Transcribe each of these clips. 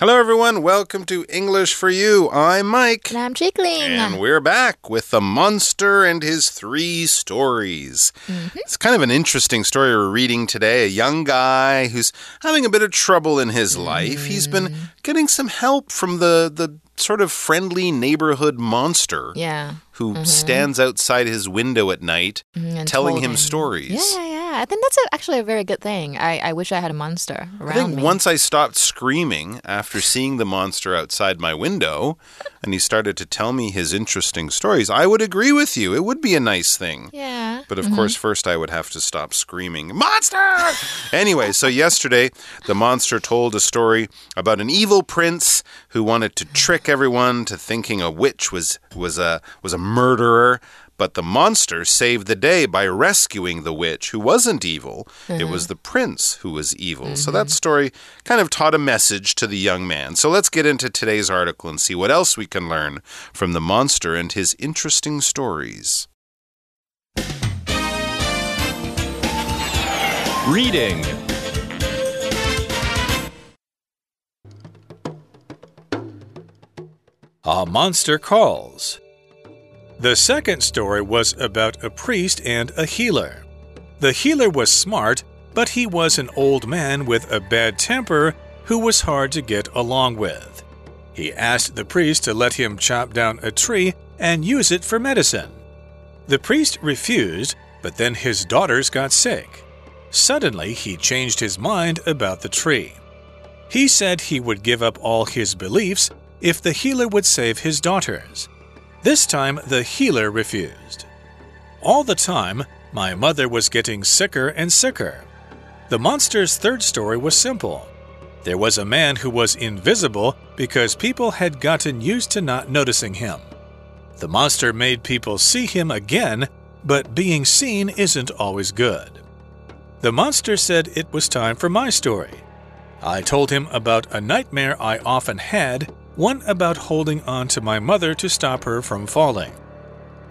Hello, everyone. Welcome to English for You. I'm Mike. And I'm Jiggling. And we're back with The Monster and His Three Stories. Mm -hmm. It's kind of an interesting story we're reading today. A young guy who's having a bit of trouble in his life. Mm -hmm. He's been getting some help from the, the sort of friendly neighborhood monster. Yeah. Who mm -hmm. stands outside his window at night mm-hmm. telling him, him, stories. Yeah, yeah, yeah. I think that's a, actually a very good thing. I, I wish I had a monster around I think me. once I stopped screaming after seeing the monster outside my window and he started to tell me his interesting stories, I would agree with you. It would be a nice thing. Yeah. But of mm -hmm. course, first I would have to stop screaming, Monster! anyway, so yesterday the monster told a story about an evil prince who wanted to trick everyone to thinking a witch was was a was a murderer. But the monster saved the day by rescuing the witch, who wasn't evil. Mm -hmm. It was Uh-huh. the prince who was evil. Mm -hmm. So Mm-hmm. that story kind of taught a message to the young man. So let's get into today's article and see what else we can learn from the monster and his interesting stories. Reading A Monster Calls. The second story was about a priest and a healer. The healer was smart, but he was an old man with a bad temper who was hard to get along with. He asked the priest to let him chop down a tree and use it for medicine. The priest refused, but then his daughters got sick. Suddenly, he changed his mind about the tree. He said he would give up all his beliefs if the healer would save his daughters. This time, the healer refused. All the time, my mother was getting sicker and sicker. The monster's third story was simple. There was a man who was invisible because people had gotten used to not noticing him. The monster made people see him again, but being seen isn't always good. The monster said it was time for my story. I told him about a nightmare I often had one about holding on to my mother to stop her from falling.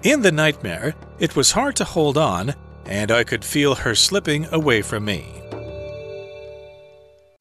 In the nightmare, it was hard to hold on, and I could feel her slipping away from me.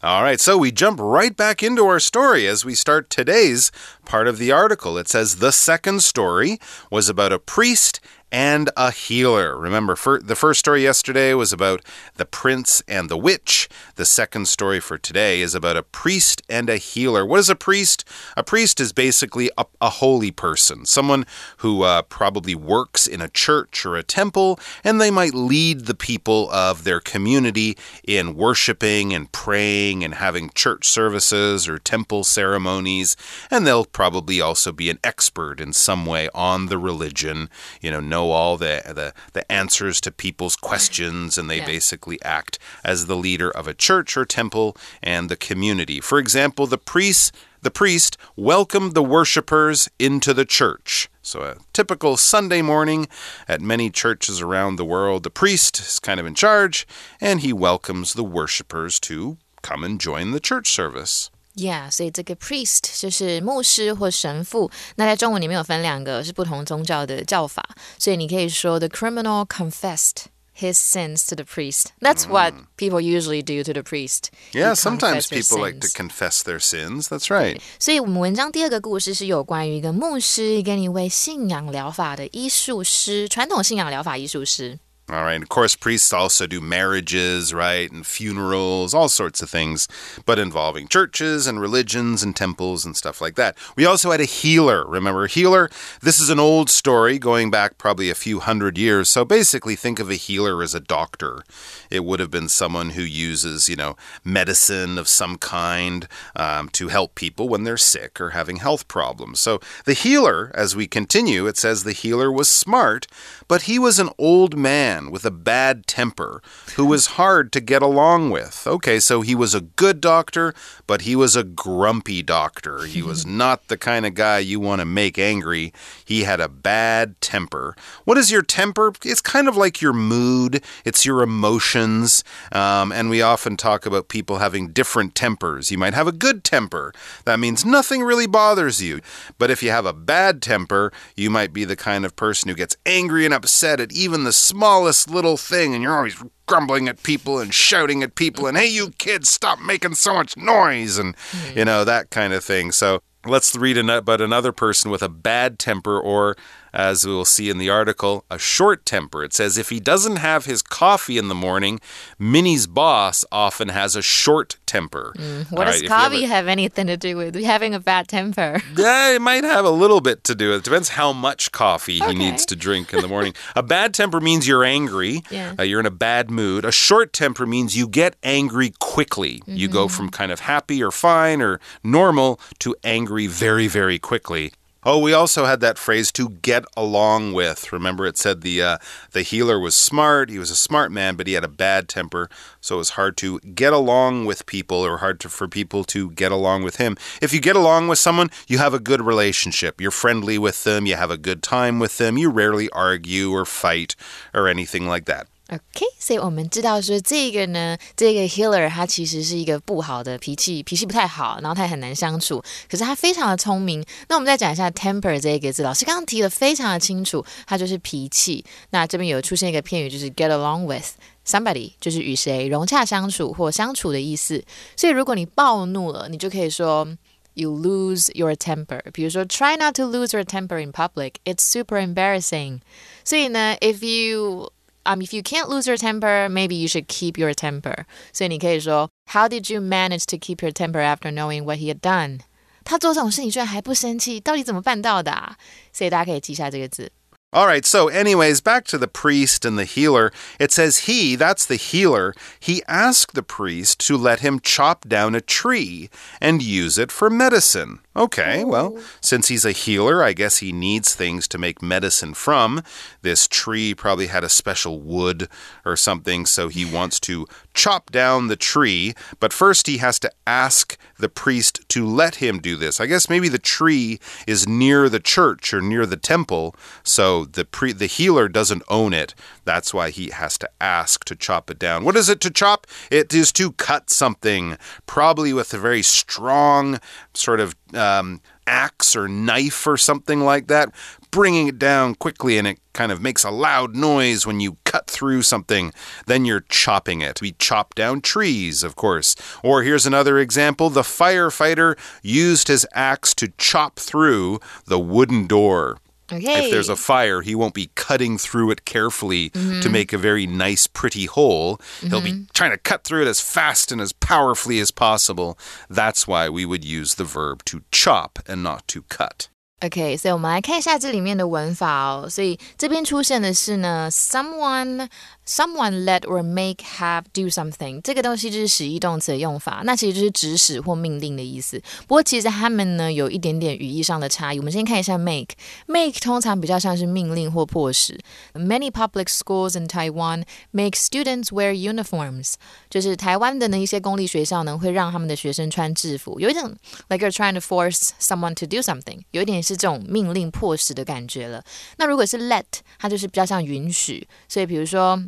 All right, so we jump right back into our story as we start today's part of the article. It says the second story was about a priest and a healer. Remember, the first story yesterday was about the prince and the witch. The second story for today is about a priest and a healer. What is a priest? A priest is basically a, a holy person, someone who uh, probably works in a church or a temple, and they might lead the people of their community in worshiping and praying and having church services or temple ceremonies. And they'll probably also be an expert in some way on the religion, you know, know all the, the, the answers to people's questions, and they Yeah. basically act as the leader of a church or temple and the community. For example, the priest the priest welcomed the worshippers into the church. So, a typical Sunday morning at many churches around the world, the priest is kind of in charge and he welcomes the worshippers to come and join the church service. Yeah，所以这个 priest 就是牧师或神父。那在中文里面有分两个是不同宗教的叫法，所以你可以说 the criminal confessed his sins to the priest. That's what people usually do to the priest. Yeah, sometimes people like to confess their sins. That's right. 所以，我们文章第二个故事是有关于一个牧师跟一位信仰疗法的医术师，传统信仰疗法医术师。All right. Of course, priests also do marriages, right? And funerals, all sorts of things, but involving churches and religions and temples and stuff like that. We also had a healer. Remember, healer? This is an old story going back probably a few hundred years. So basically, think of a healer as a doctor. It would have been someone who uses, you know, medicine of some kind um, to help people when they're sick or having health problems. So the healer, as we continue, it says the healer was smart, but he was an old man with a bad temper who was hard to get along with. Okay, so he was a good doctor, but he was a grumpy doctor. He was not the kind of guy you want to make angry. He had a bad temper. What is your temper? It's kind of like your mood, it's your emotions. Um, and we often talk about people having different tempers. You might have a good temper, that means nothing really bothers you. But if you have a bad temper, you might be the kind of person who gets angry and upset at even the smallest little thing and you're always grumbling at people and shouting at people and hey you kids stop making so much noise and you mm. know that kind of thing. So let's read about another person with a bad temper or as we will see in the article, a short temper. It says if he doesn't have his coffee in the morning, Minnie's boss often has a short temper. Mm, what does coffee ever... have anything to do with having a bad temper? yeah, it might have a little bit to do. With it depends how much coffee okay. he needs to drink in the morning. a bad temper means you're angry. Yeah. Uh, you're in a bad mood. A short temper means you get angry quickly. Mm -hmm. You go mm-hmm. from kind of happy or fine or normal to angry very, very quickly. Oh, we also had that phrase to get along with. Remember, it said the uh, the healer was smart. He was a smart man, but he had a bad temper, so it was hard to get along with people, or hard to, for people to get along with him. If you get along with someone, you have a good relationship. You're friendly with them. You have a good time with them. You rarely argue or fight or anything like that. OK，所以我们知道说这个呢，这个 Healer 他其实是一个不好的脾气，脾气不太好，然后他也很难相处。可是他非常的聪明。那我们再讲一下 temper 这个字，老师刚刚提的非常的清楚，它就是脾气。那这边有出现一个片语，就是 get along with somebody，就是与谁融洽相处或相处的意思。所以如果你暴怒了，你就可以说 you lose your temper。比如说 try not to lose your temper in public，it's super embarrassing。所以呢，if you um, if you can't lose your temper, maybe you should keep your temper. 所以你可以说，How did you manage to keep your temper after knowing what he had done？他做这种事，你居然还不生气，到底怎么办到的、啊？所以大家可以记下这个字。all right, so, anyways, back to the priest and the healer. It says he, that's the healer, he asked the priest to let him chop down a tree and use it for medicine. Okay, oh. well, since he's a healer, I guess he needs things to make medicine from. This tree probably had a special wood or something, so he wants to chop down the tree. But first, he has to ask the priest to let him do this. I guess maybe the tree is near the church or near the temple, so the pre the healer doesn't own it. That's why he has to ask to chop it down. What is it to chop? It is to cut something, probably with a very strong sort of um, axe or knife or something like that, bringing it down quickly, and it kind of makes a loud noise when you cut through something. Then you're chopping it. We chop down trees, of course. Or here's another example the firefighter used his axe to chop through the wooden door. Okay. If there's a fire, he won't be cutting through it carefully mm -hmm. to make a very nice, pretty hole. Mm -hmm. He'll be mm-hmm. trying to cut through it as fast and as powerfully as possible. That's why we would use the verb to chop and not to cut. OK，所以我们来看一下这里面的文法哦。所以这边出现的是呢，someone Someone let or make have do something，这个东西就是使役动词的用法，那其实就是指使或命令的意思。不过其实它们呢有一点点语义上的差异。我们先看一下 make，make 通常比较像是命令或迫使。Many public schools in Taiwan make students wear uniforms，就是台湾的呢一些公立学校呢会让他们的学生穿制服，有一种 like you're trying to force someone to do something，有一点 是这种命令迫使的感觉了。那如果是 let，它就是比较像允许，所以比如说。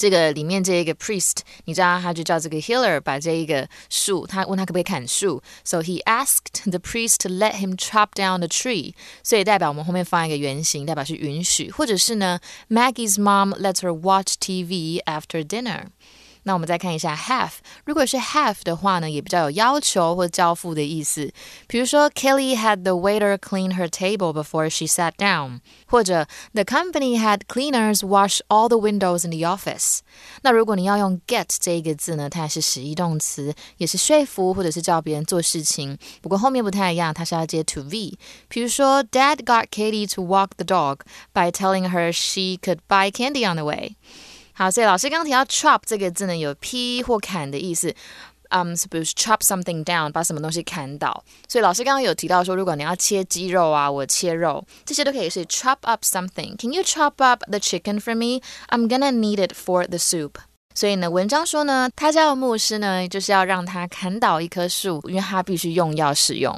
这个里面这一个 priest，你知道他就叫这个 healer 把这一个树，他问他可不可以砍树，so he asked the priest to let him chop down the tree，所以代表我们后面放一个原型，代表是允许，或者是呢，Maggie's mom lets her watch TV after dinner。那我们再看一下 have，如果是 have 的话呢，也比较有要求或交付的意思。比如说，Kelly had the waiter clean her table before she sat down，或者 The company had cleaners wash all the windows in the office。那如果你要用 get 这一个字呢，它也是使役动词，也是说服或者是叫别人做事情。不过后面不太一样，它是要接 to v。比如说，Dad got Katie to walk the dog by telling her she could buy candy on the way。 好，所以老师刚刚提到 chop 这个字呢，有劈或砍的意思。嗯，比如 chop something down，把什么东西砍倒。所以老师刚刚有提到说，如果你要切鸡肉啊，我切肉，这些都可以是 chop up something。Can you chop up the chicken for me? I'm gonna need it for the soup。所以呢，文章说呢，他家的牧师呢，就是要让他砍倒一棵树，因为他必须用药使用。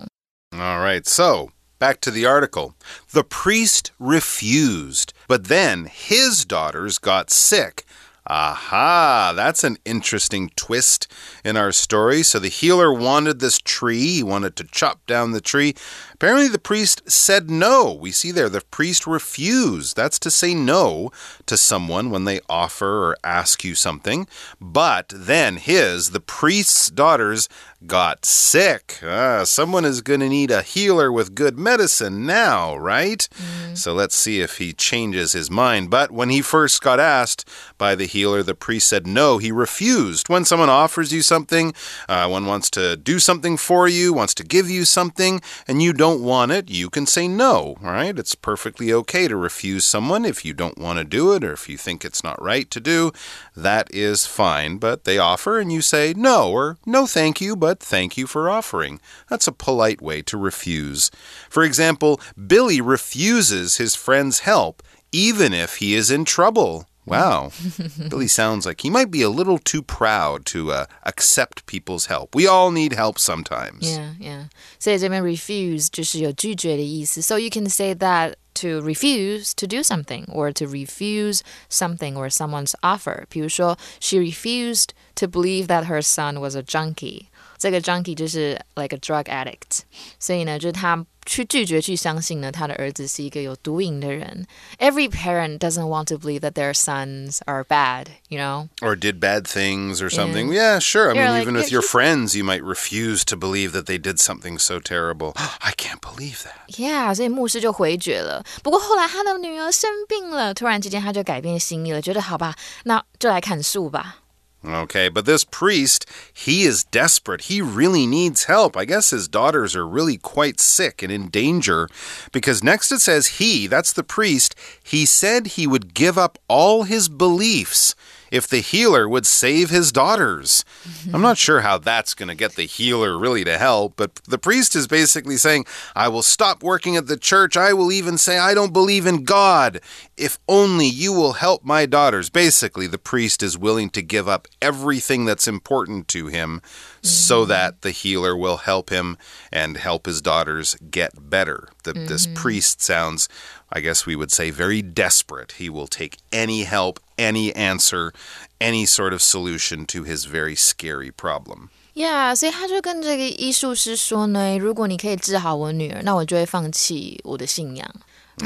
All right, so. Back to the article. The priest refused, but then his daughters got sick Aha, that's an interesting twist in our story. So the healer wanted this tree, he wanted to chop down the tree. Apparently, the priest said no. We see there the priest refused. That's to say no to someone when they offer or ask you something. But then his, the priest's daughters, got sick. Ah, someone is going to need a healer with good medicine now, right? Mm. So let's see if he changes his mind. But when he first got asked by the healer, the priest said no. He refused. When someone offers you something, uh, one wants to do something for you, wants to give you something, and you don't want it, you can say no, right? It's perfectly okay to refuse someone if you don't want to do it or if you think it's not right to do. That is fine. But they offer and you say no or no, thank you, but thank you for offering. That's a polite way to refuse. For example, Billy refuses his friend's help even if he is in trouble. Wow. Billy sounds like he might be a little too proud to uh, accept people's help. We all need help sometimes. Yeah, yeah. 所以这边 refuse 就是有拒绝的意思。So you can say that to refuse to do something or to refuse something or someone's offer. 比如说, she refused to believe that her son was a junkie. 这个 junkie 就是 like a drug addict，所以呢，就是他去拒绝去相信呢，他的儿子是一个有毒瘾的人。Every parent doesn't want to believe that their sons are bad, you know, or did bad things or something. Yeah, yeah sure. I You're mean, like, even with your friends, you might refuse to believe that they did something so terrible. I can't believe that. Yeah，所以牧师就回绝了。不过后来他的女儿生病了，突然之间他就改变心意了，觉得好吧，那就来砍树吧。 Okay, but this priest, he is desperate. He really needs help. I guess his daughters are really quite sick and in danger because next it says he, that's the priest, he said he would give up all his beliefs if the healer would save his daughters. I'm not sure how that's going to get the healer really to help, but the priest is basically saying, I will stop working at the church. I will even say, I don't believe in God. If only you will help my daughters. Basically, the priest is willing to give up everything that's important to him so mm-hmm. that the healer will help him and help his daughters get better. The, mm -hmm. This mm-hmm. priest sounds I guess we would say, very desperate. He will take any help, any answer, any sort of solution to his very scary problem. Yeah，所以他就跟这个医术师说呢，如果你可以治好我女儿，那我就会放弃我的信仰。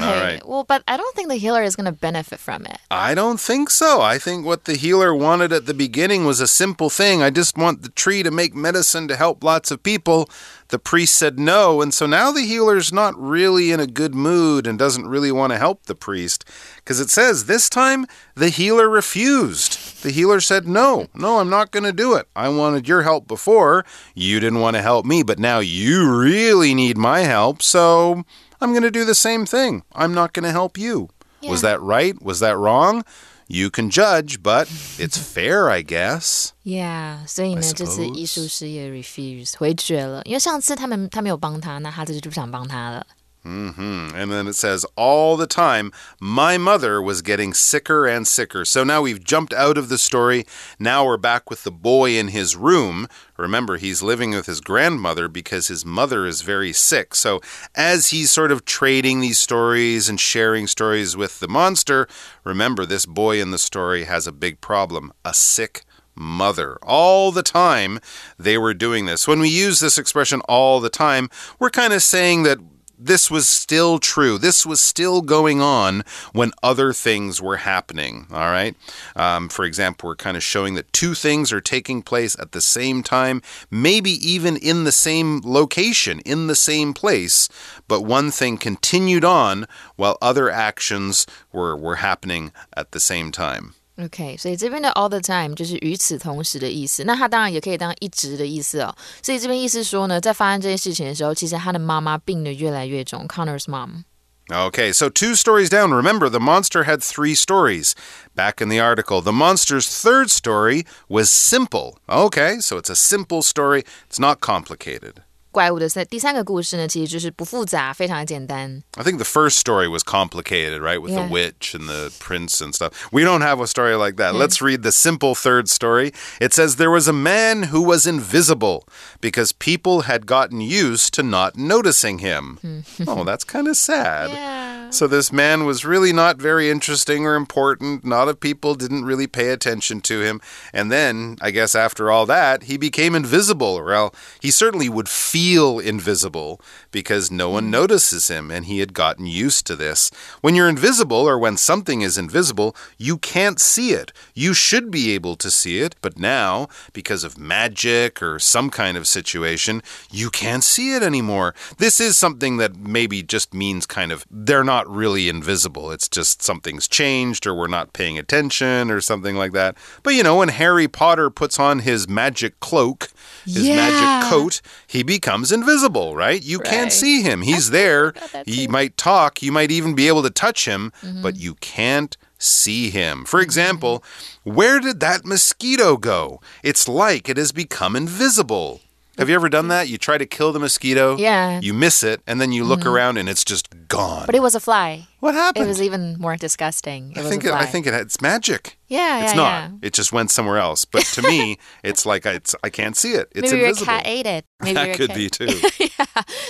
All right. Well, but I don't think the healer is going to benefit from it. I don't think so. I think what the healer wanted at the beginning was a simple thing. I just want the tree to make medicine to help lots of people. The priest said no, and so now the healer's not really in a good mood and doesn't really want to help the priest. Because it says this time the healer refused. The healer said, No, no, I'm not going to do it. I wanted your help before. You didn't want to help me, but now you really need my help, so I'm going to do the same thing. I'm not going to help you. Yeah. Was that right? Was that wrong? You can judge, but it's fair, I guess. Yeah，所以呢，这次艺术师也 refuse 回绝了，因为上次他们他没有帮他，那他这次就不想帮他了。 Mm -hmm. And then it says, all the time, my mother was getting sicker and sicker. So now we've jumped out of the story. Now we're back with the boy in his room. Remember, he's living with his grandmother because his mother is very sick. So as he's sort of trading these stories and sharing stories with the monster, remember, this boy in the story has a big problem a sick mother. All the time they were doing this. When we use this expression all the time, we're kind of saying that this was still true. This was still going on when other things were happening. All right. Um, for example, we're kind of showing that two things are taking place at the same time, maybe even in the same location, in the same place, but one thing continued on while other actions were, were happening at the same time. OK，所以这边的 all the time 就是与此同时的意思。那它当然也可以当一直的意思哦。所以这边意思说呢，在发生这些事情的时候，其实他的妈妈病得越来越重。Connor's mom. Okay, so two stories down. Remember, the monster had three stories. Back in the article, the monster's third story was simple. Okay, so it's a simple story, it's not complicated. 怪物的三第三个故事呢，其实就是不复杂，非常的简单。I think the first story was complicated, right, with yeah. the witch and the prince and stuff. We don't have a story like that. Let's read the simple third story. It says there was a man who was invisible because people had gotten used to not noticing him. oh, that's kind of sad. Yeah. So this man was really not very interesting or important. A lot of people didn't really pay attention to him. And then, I guess after all that, he became invisible. Well, he certainly would feel invisible because no one hmm. notices him, and he had gotten used to this. When you're invisible, or when something is invisible, you can't see it. You should be able to see it, but now, because of magic or some kind of situation, you can't see it anymore. This is something that maybe just means kind of they're not really invisible. It's just something's changed, or we're not paying attention, or something like that. But you know, when Harry Potter puts on his magic cloak, his Yeah. magic coat, he becomes invisible, right? You can't see him. He's there. He might talk. You might even be able to touch him, Mm-hmm. but you can't see him. For example, where did that mosquito go? It's like it has become invisible. Have you ever done that? You try to kill the mosquito, Yeah. you miss it, and then you look around and it's just gone. But it was a fly. what It happened? was even more disgusting. It I was think a it, fly. I think it, it's magic. Yeah, It's yeah, not. yeah. It just went somewhere else. But to me, it's like I, it's, I can't see it. It's Maybe your invisible. cat ate it. Maybe that your could cat- be too.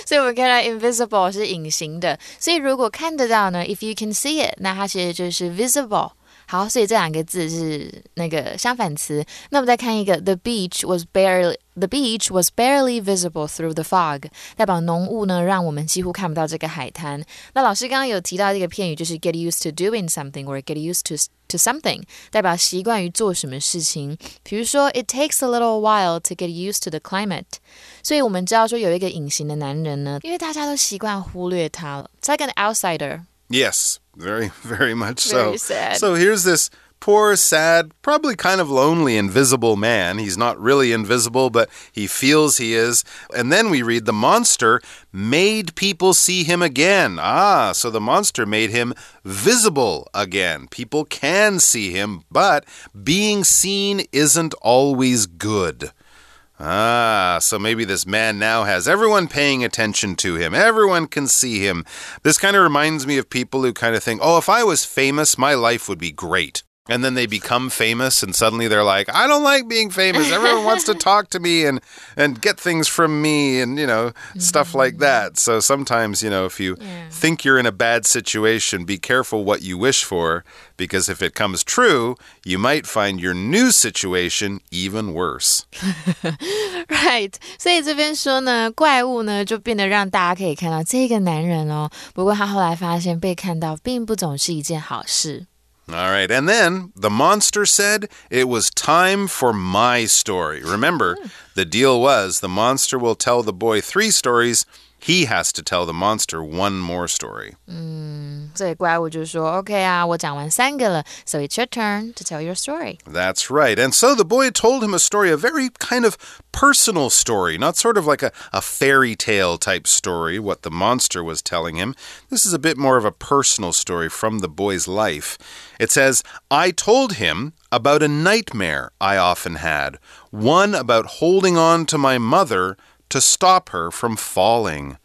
所以我们看到 invisible 是隐形的，所以如果看得到呢，if you can see it，那它其实就是 visible。 好，所以这两个字是那个相反词。那我们再看一个，the beach was barely the beach was barely visible through the fog，代表浓雾呢让我们几乎看不到这个海滩。那老师刚刚有提到这个片语，就是 get used to doing something or get used to to something，代表习惯于做什么事情。比如说，it takes a little while to get used to the climate。所以我们知道说有一个隐形的男人呢，因为大家都习惯忽略他了。It's like an outsider. Yes, very, very much so. Very sad. So here's this poor, sad, probably kind of lonely, invisible man. He's not really invisible, but he feels he is. And then we read the monster made people see him again. Ah, so the monster made him visible again. People can see him, but being seen isn't always good. Ah, so maybe this man now has everyone paying attention to him. Everyone can see him. This kind of reminds me of people who kind of think, oh, if I was famous, my life would be great And then they become famous and suddenly they're like, I don't like being famous. Everyone wants to talk to me and, and get things from me and, you know, stuff like that. So sometimes, you know, if you Yeah. think you're in a bad situation, be careful what you wish for because if it comes true, you might find your new situation even worse. Right，所以这边说呢，怪物呢就变得让大家可以看到这个男人哦。不过他后来发现被看到并不总是一件好事。 All right. And then the monster said it was time for my story. Remember, hmm. the deal was the monster will tell the boy three stories He has to tell the monster one more story. 所以怪物就说：“OK 啊，我讲完三个了，so it's your turn to tell your story。 That's right. And so the boy told him a story, a very kind of personal story, not sort of like a, a fairy tale type story, what the monster was telling him. This is a bit more of a personal story from the boy's life. It says, I told him about a nightmare I often had, one about holding on to my mother to stop her from falling.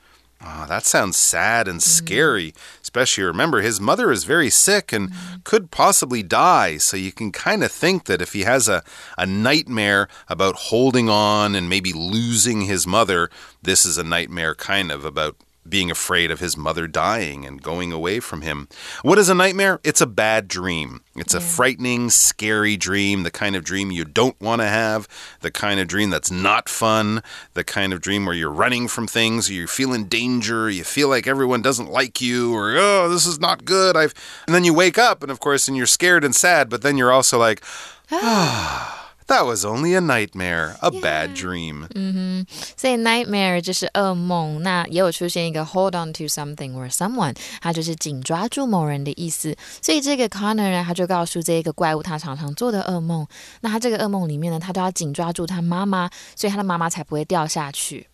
Ah, that sounds sad and scary. Especially remember, his mother is very sick and could possibly die. So you can kind of think that if he has a, a nightmare about holding on and maybe losing his mother, this is a nightmare kind of about being afraid of his mother dying and going away from him. What is a nightmare? It's a bad dream. It's a frightening, scary dream, the kind of dream you don't want to have, the kind of dream that's not fun, the kind of dream where you're running from things, or you feel in danger, you feel like everyone doesn't like you, or oh, this is not good. I've and then you wake up and of course and you're scared and sad, but then you're also like, ah, that was only a nightmare, a bad dream. 所以 nightmare 就是噩梦，那也有出现一个 hold on to something or someone，它就是紧抓住某人的意思。所以这个 Connor 呢，他就告诉这个怪物他常常做的噩梦。那他这个噩梦里面呢，他都要紧抓住他妈妈，所以他的妈妈才不会掉下去。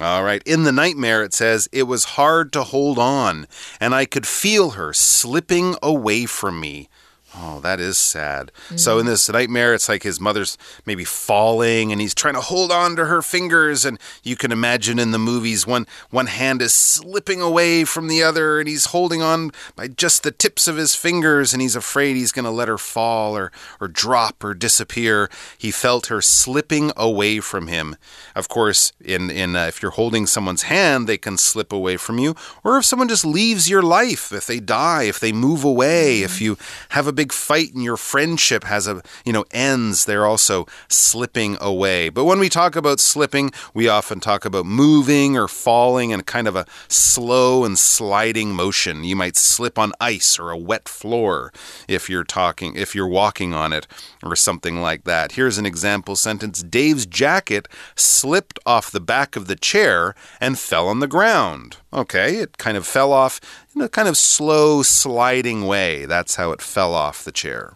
All right. In the nightmare, it says, it was hard to hold on, and I could feel her slipping away from me. Oh, that is sad. So in this nightmare, it's like his mother's maybe falling and he's trying to hold on to her fingers. And you can imagine in the movies one one hand is slipping away from the other and he's holding on by just the tips of his fingers and he's afraid he's going to let her fall or, or drop or disappear. He felt her slipping away from him. Of course, in, in uh, if you're holding someone's hand, they can slip away from you. Or if someone just leaves your life, if they die, if they move away, if you have a big fight and your friendship has a, you know, ends, they're also slipping away. But when we talk about slipping, we often talk about moving or falling in kind of a slow and sliding motion. You might slip on ice or a wet floor if you're talking, if you're walking on it or something like that. Here's an example sentence Dave's jacket slipped off the back of the chair and fell on the ground. Okay, it kind of fell off in a kind of slow sliding way. That's how it fell off the chair.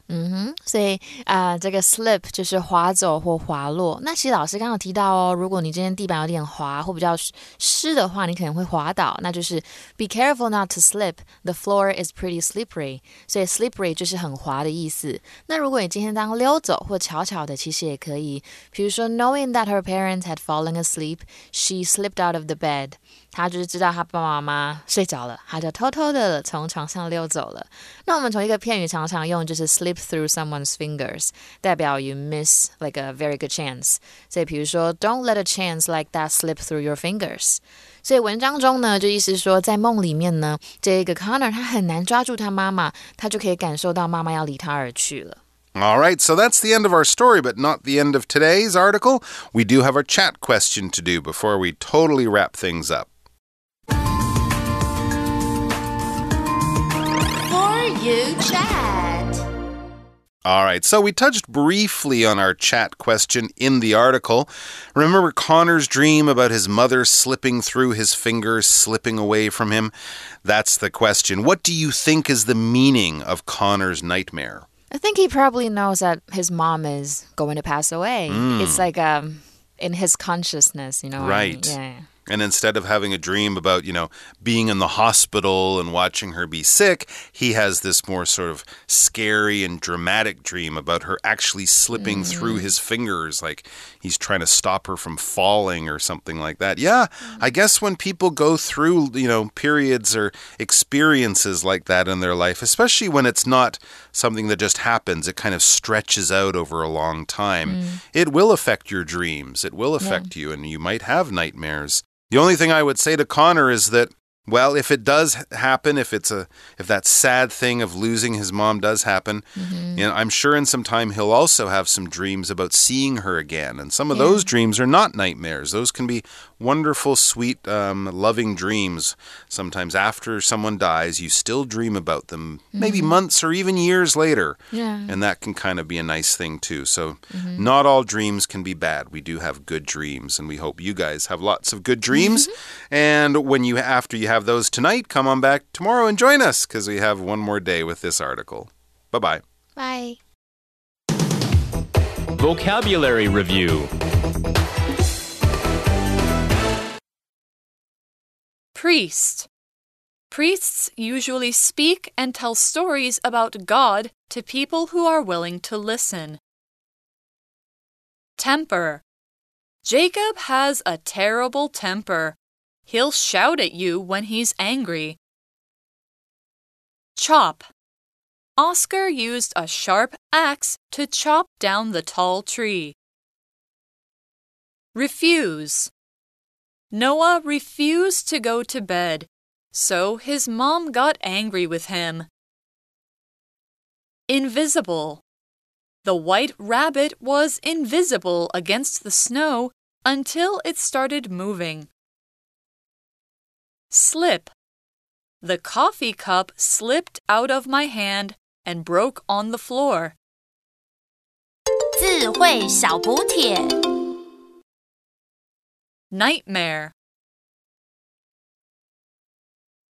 所以啊、呃这个 slip 就是滑走或滑落。那其实老师刚刚有提到哦，如果你今天地板有点滑或比较湿湿的话，你可能会滑倒，那就是 be careful not to slip. The floor is pretty slippery. 所以 slippery 就是很滑的意思。那如果你今天当溜走或巧巧的，其实也可以。比如说，knowing that her parents had fallen asleep, she slipped out of the bed. 她就是知道她爸爸妈妈睡着了，她就偷偷的从床上溜走了。那我们从一个片语常常用就是 slip through someone's fingers，代表 you miss like a very good chance。所以比如说，Don't let a chance like that slip through your fingers。所以文章中呢，就意思说，在梦里面呢，这一个 Connor 他很难抓住他妈妈，他就可以感受到妈妈要离他而去了。 All right, so that's the end of our story, but not the end of today's article. We do have our chat question to do before we totally wrap things up. You chat. All right, so we touched briefly on our chat question in the article. Remember Connor's dream about his mother slipping through his fingers, slipping away from him? That's the question. What do you think is the meaning of Connor's nightmare? I think he probably knows that his mom is going to pass away. It's like um in his consciousness, you know. what I mean? Right. Yeah. And instead of having a dream about, you know, being in the hospital and watching her be sick, he has this more sort of scary and dramatic dream about her actually slipping mm. through his fingers, like he's trying to stop her from falling or something like that. Yeah, I mm. guess when people go through, you know, periods or experiences like that in their life, especially when it's not something that just happens, it kind of stretches out over a long time, mm. it will affect your dreams. It will affect you, and you might have nightmares. The only thing I would say to Connor is that, well, if it does happen, if it's a if that sad thing of losing his mom does happen, mm-hmm. you know, I'm sure in some time he'll also have some dreams about seeing her again, and some of Yeah. those dreams are not nightmares. Those can be wonderful, sweet, um, loving dreams. Sometimes after someone dies, you still dream about them, maybe mm-hmm. months or even years later. Yeah. And that can kind of be a nice thing too. So, mm-hmm. not all dreams can be bad. We do have good dreams, and we hope you guys have lots of good dreams. Mm-hmm. and when you after you have those tonight, come on back tomorrow and join us because we have one more day with this article. Bye bye. Bye. Vocabulary Review Priest. Priests usually speak and tell stories about God to people who are willing to listen. Temper. Jacob has a terrible temper. He'll shout at you when he's angry. Chop. Oscar used a sharp axe to chop down the tall tree. Refuse. Noah refused to go to bed, so his mom got angry with him. Invisible. The white rabbit was invisible against the snow until it started moving. Slip. The coffee cup slipped out of my hand and broke on the floor. 智慧小补帖。 Nightmare.